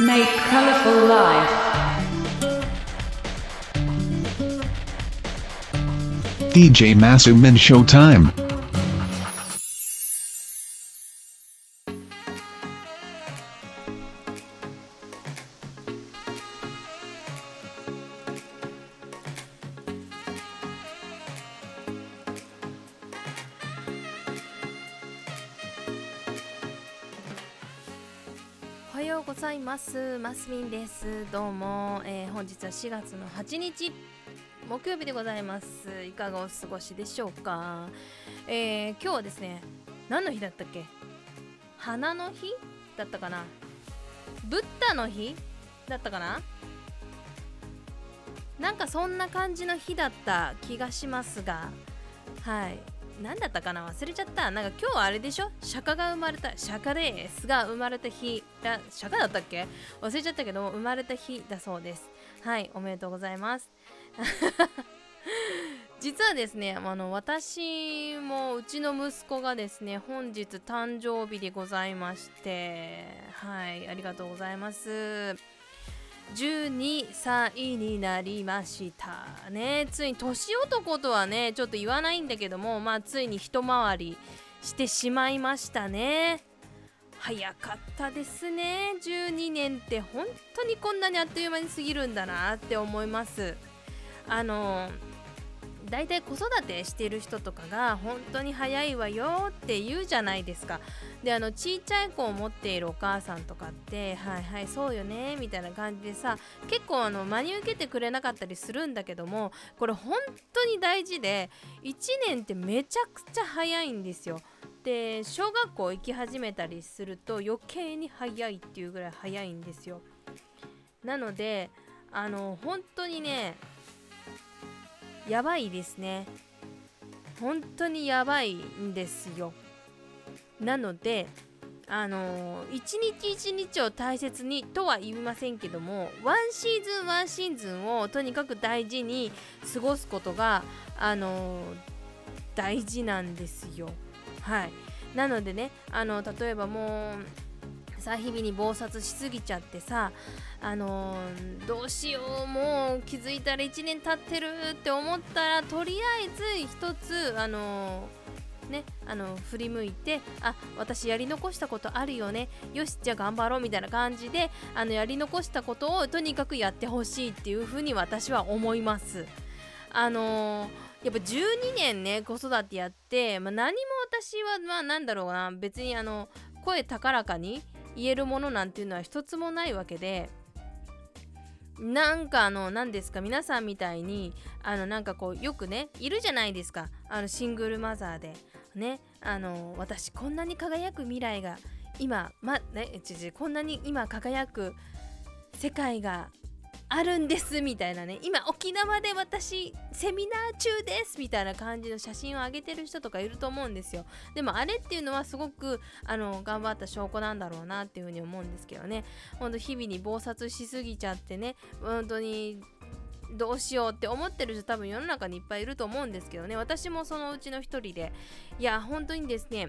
Make colorful life. DJ Masumin Showtime. はようございます。マスミンです。どうも、えー本日は4月の8日木曜日でございます。いかがお過ごしでしょうか、えー今日はですね何の日だったっけ？花の日？だったかな？ブッダの日？だったかな？なんかそんな感じの日だった気がしますが。はい。何だったかな忘れちゃった。なんか今日はあれでしょ？釈迦が生まれた。釈迦ですが生まれた日だ。釈迦だったっけ？忘れちゃったけど生まれた日だそうです。はいおめでとうございます。実はですねあの私もうちの息子がですね本日誕生日でございましてはいありがとうございます。12歳になりましたね。ついに年男とはねちょっと言わないんだけどもまあついに一回りしてしまいましたね。早かったですね。12年って本当にこんなにあっという間に過ぎるんだなって思います。あの大体子育てしてる人とかが本当に早いわよって言うじゃないですか。であのちっちゃい子を持っているお母さんとかってはいはいそうよねみたいな感じでさ結構あの真に受けてくれなかったりするんだけどもこれ本当に大事で1年ってめちゃくちゃ早いんですよ。で小学校行き始めたりすると余計に早いっていうぐらい早いんですよ。なのであの本当にねやばいですね。本当にやばいんですよ。なのであのー一日一日を大切にとは言いませんけどもワンシーズンワンシーズンをとにかく大事に過ごすことがあのー大事なんですよ。はい。なのでねあの例えばもうさ日々に忙殺しすぎちゃってさあのーどうしようもう気づいたら1年経ってるって思ったらとりあえず一つあのーね、あの振り向いてあ私やり残したことあるよねよしじゃあ頑張ろうみたいな感じであのやり残したことをとにかくやってほしいっていうふうに私は思います。あのーやっぱ12年ね子育てやって、まあ、何も私はまあなんだろうな別にあの声高らかに言えるものなんていうのは一つもないわけでなんかあの何ですか皆さんみたいにあのなんかこうよくねいるじゃないですか。あのシングルマザーで。ねあの私こんなに輝く未来が今まねちちこんなに今輝く世界があるんですみたいなね。今沖縄で私セミナー中ですみたいな感じの写真を上げてる人とかいると思うんですよ。でもあれっていうのはすごくあの頑張った証拠なんだろうなっていうふうに思うんですけどね。ほんと日々に忙殺しすぎちゃってね。本当にどうしようって思ってる人多分世の中にいっぱいいると思うんですけどね。私もそのうちの一人でいや本当にですね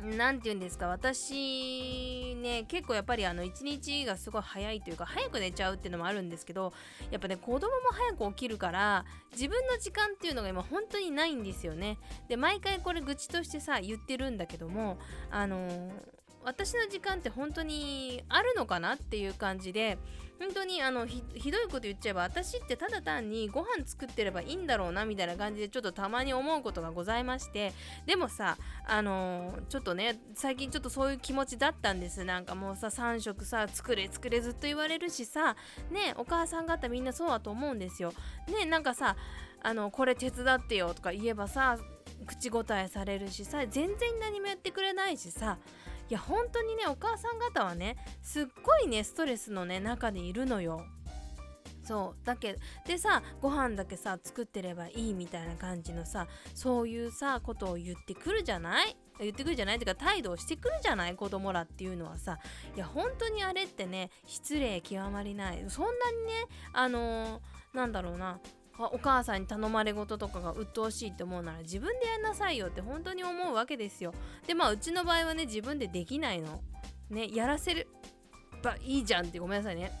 何て言うんですか私ね結構やっぱりあの一日がすごい早いというか早く寝ちゃうっていうのもあるんですけどやっぱね子供も早く起きるから自分の時間っていうのが今本当にないんですよね。で毎回これ愚痴としてさ言ってるんだけどもあのー私の時間って本当にあるのかなっていう感じで本当にあのひどいこと言っちゃえば私ってただ単にご飯作ってればいいんだろうなみたいな感じでちょっとたまに思うことがございましてでもさあのーちょっとね最近ちょっとそういう気持ちだったんです。なんかもうさ3食さ作れ作れずっと言われるしさねお母さん方みんなそうだと思うんですよ。ねなんかさあのこれ手伝ってよとか言えばさ口答えされるしさ全然何もやってくれないしさいや本当にねお母さん方はねすっごいねストレスのね中でいるのよ。そうだけでさご飯だけさ作ってればいいみたいな感じのさそういうさことを言ってくるじゃない？言ってくるじゃない？っていうか態度をしてくるじゃない？子供らっていうのはさ。いや本当にあれってね失礼極まりない。そんなにねあのーなんだろうな。お母さんに頼まれ事とかが鬱陶しいって思うなら自分でやんなさいよって本当に思うわけですよ。でまあうちの場合はね自分でできないの。ねやらせるばいいじゃんってごめんなさいね。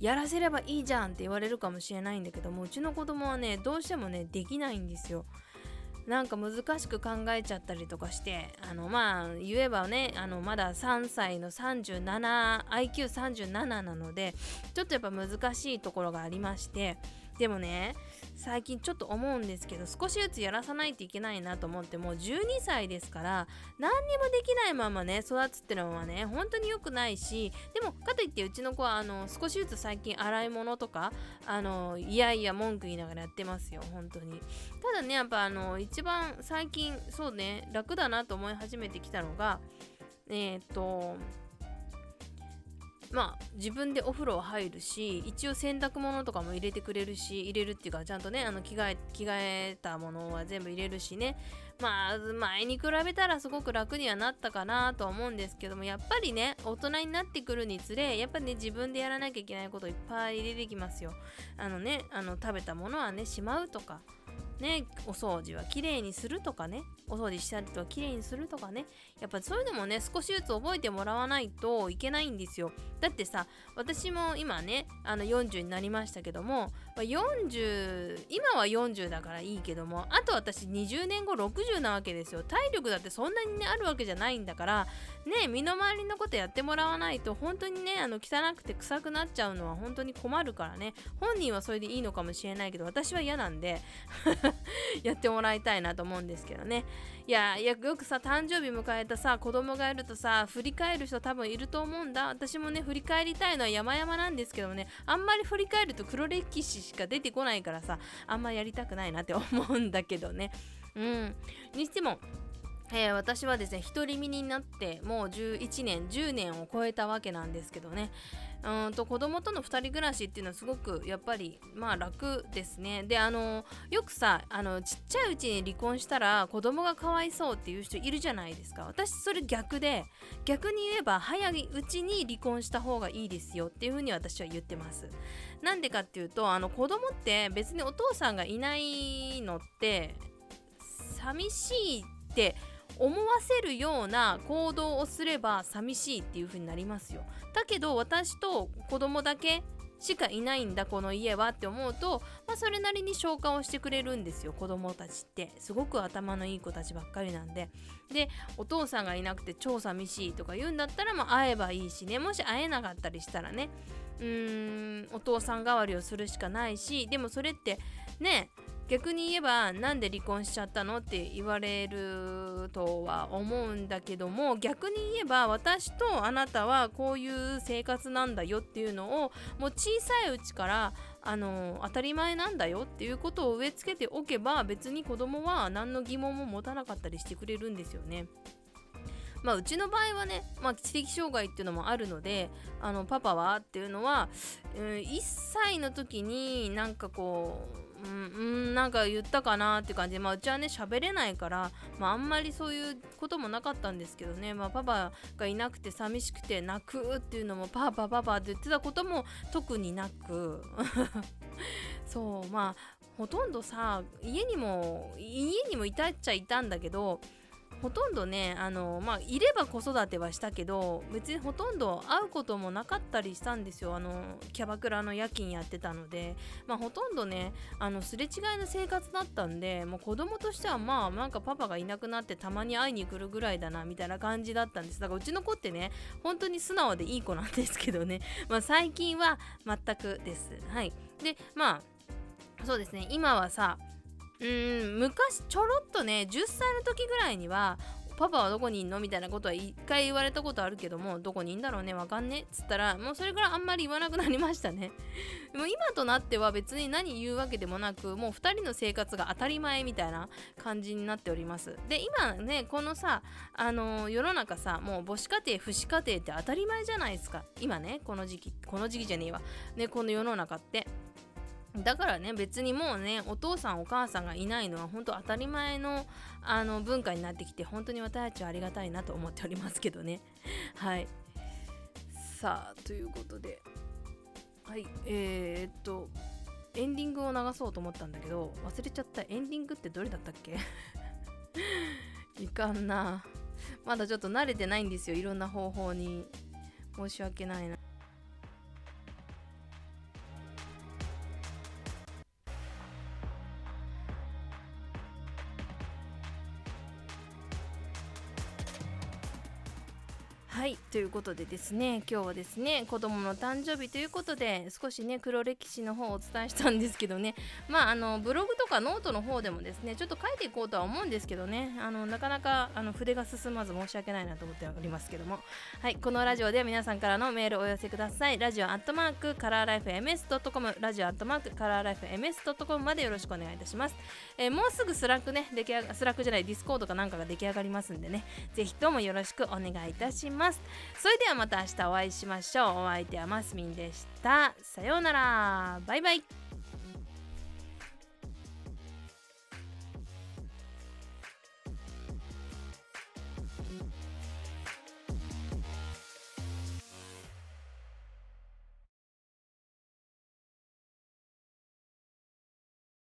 やらせればいいじゃんって言われるかもしれないんだけどもうちの子供はねどうしてもねできないんですよ。なんか難しく考えちゃったりとかしてあのまあ言えばねあのまだ3歳の 37IQ37 なのでちょっとやっぱ難しいところがありましてでもね最近ちょっと思うんですけど少しずつやらさないといけないなと思ってもう12歳ですから何にもできないままね育つってのはね本当に良くないしでもかといってうちの子はあの少しずつ最近洗い物とかあのいやいや文句言いながらやってますよ本当に。ただねやっぱあの一番最近そうね楽だなと思い始めてきたのがえっ、とまあ自分でお風呂入るし一応洗濯物とかも入れてくれるし入れるっていうかちゃんとねあの着替え着替えたものは全部入れるしね。まあ前に比べたらすごく楽にはなったかなとは思うんですけどもやっぱりね大人になってくるにつれやっぱね自分でやらなきゃいけないこといっぱい出てきますよ。あのねあの食べたものはねしまうとかね、お掃除はきれいにするとかねお掃除したりとかきれいにするとかねやっぱそういうのもね少しずつ覚えてもらわないといけないんですよ。だってさ私も今ねあの40になりましたけども40今は40だからいいけどもあと私20年後60なわけですよ。体力だってそんなにねあるわけじゃないんだからね身の回りのことやってもらわないと本当にねあの汚くて臭くなっちゃうのは本当に困るからね。本人はそれでいいのかもしれないけど私は嫌なんで やってもらいたいなと思うんですけどね。いやよくさ誕生日迎えたさ子供がいるとさ振り返る人多分いると思うんだ。私もね振り返りたいのは山々なんですけどもねあんまり振り返ると黒歴史しか出てこないからさあんまやりたくないなって思うんだけどね。うん。にしてもえー、私はですね独り身になってもう11年10年を超えたわけなんですけどね。うんと子供との2人暮らしっていうのはすごくやっぱりまあ楽ですね。であのよくさあのちっちゃいうちに離婚したら子供がかわいそうっていう人いるじゃないですか。私それ逆で逆に言えば早いうちに離婚した方がいいですよっていうふうに私は言ってます。なんでかっていうとあの子供って別にお父さんがいないのって寂しいって思わせるような行動をすれば寂しいっていう風になりますよ。だけど私と子供だけしかいないんだこの家はって思うと、まあ、それなりに消化をしてくれるんですよ子供たちって。すごく頭のいい子たちばっかりなんで。でお父さんがいなくて超寂しいとか言うんだったら、まあ、会えばいいしね。もし会えなかったりしたらね。うーんお父さん代わりをするしかないし。でもそれってね逆に言えばなんで離婚しちゃったのって言われるとは思うんだけども逆に言えば私とあなたはこういう生活なんだよっていうのをもう小さいうちからあの当たり前なんだよっていうことを植え付けておけば別に子供は何の疑問も持たなかったりしてくれるんですよね。まあ、うちの場合はね、まあ、知的障害っていうのもあるのであのパパはっていうのは、うん、1歳の時になんかこううん、うん、なんか言ったかなって感じで、まあ、うちはね喋れないから、まあ、あんまりそういうこともなかったんですけどね、まあ、パパがいなくて寂しくて泣くっていうのもパパパパって言ってたことも特になく。そうまあほとんどさ家にも家にもいたっちゃいたんだけどほとんどねあのまあいれば子育てはしたけど別にほとんど会うこともなかったりしたんですよ。あのキャバクラの夜勤やってたので。まあほとんどねあのすれ違いの生活だったんでもう子供としてはまあなんかパパがいなくなってたまに会いに来るぐらいだなみたいな感じだったんです。だからうちの子ってね本当に素直でいい子なんですけどね。まあ最近は全くです。はい。でまあそうですね。今はさうん昔ちょろっとね10歳の時ぐらいにはパパはどこにいんの？みたいなことは一回言われたことあるけどもどこにいんだろうね？わかんね？っつったらもうそれぐらいあんまり言わなくなりましたね。で も今となっては別に何言うわけでもなくもう2人の生活が当たり前みたいな感じになっております。で今ねこのさあのー、世の中さもう母子家庭父子家庭って当たり前じゃないですか。今ねこの時期この時期じゃねえわ。ねこの世の中って。だからね別にもうねお父さんお母さんがいないのは本当当たり前のあの文化になってきて本当に私たちはありがたいなと思っておりますけどね。はい。さあということで。はい。えー、っとエンディングを流そうと思ったんだけど忘れちゃった。エンディングってどれだったっけ？いかんな。まだちょっと慣れてないんですよいろんな方法に。申し訳ないな。はいということでですね今日はですね子供の誕生日ということで少しね黒歴史の方をお伝えしたんですけどね。まああのブログとかノートの方でもですねちょっと書いていこうとは思うんですけどね。あのなかなかあの筆が進まず申し訳ないなと思っておりますけども。はいこのラジオでは皆さんからのメールをお寄せください。ラジオアットマークカラーライフ MS.com ラジオアットマークカラーライフ MS.com までよろしくお願いいたします、えーもうすぐ Slack ね出来上が Slack じゃない Discord かなんかが出来上がりますんでね。ぜひともよろしくお願いいたします。それではまた明日お会いしましょう。お相手はマスミンでした。さようなら。バイバイ。